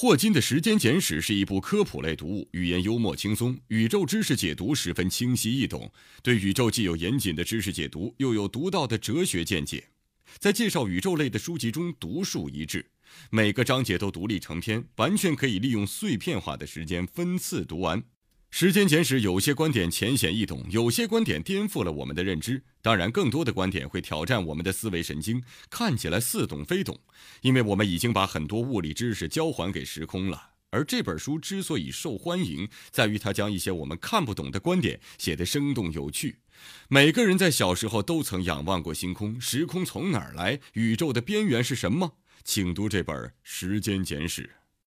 霍金的《时间简史》是一部科普类读物，语言幽默轻松，宇宙知识解读十分清晰易懂。对宇宙既有严谨的知识解读，又有独到的哲学见解。在介绍宇宙类的书籍中，独树一帜，每个章节都独立成篇，完全可以利用碎片化的时间分次读完。时间简史有些观点浅显易懂，有些观点颠覆了我们的认知。当然，更多的观点会挑战我们的思维神经，看起来似懂非懂，因为我们已经把很多物理知识交还给时空了。而这本书之所以受欢迎，在于它将一些我们看不懂的观点写得生动有趣。每个人在小时候都曾仰望过星空，时空从哪儿来？宇宙的边缘是什么？请读这本《时间简史》。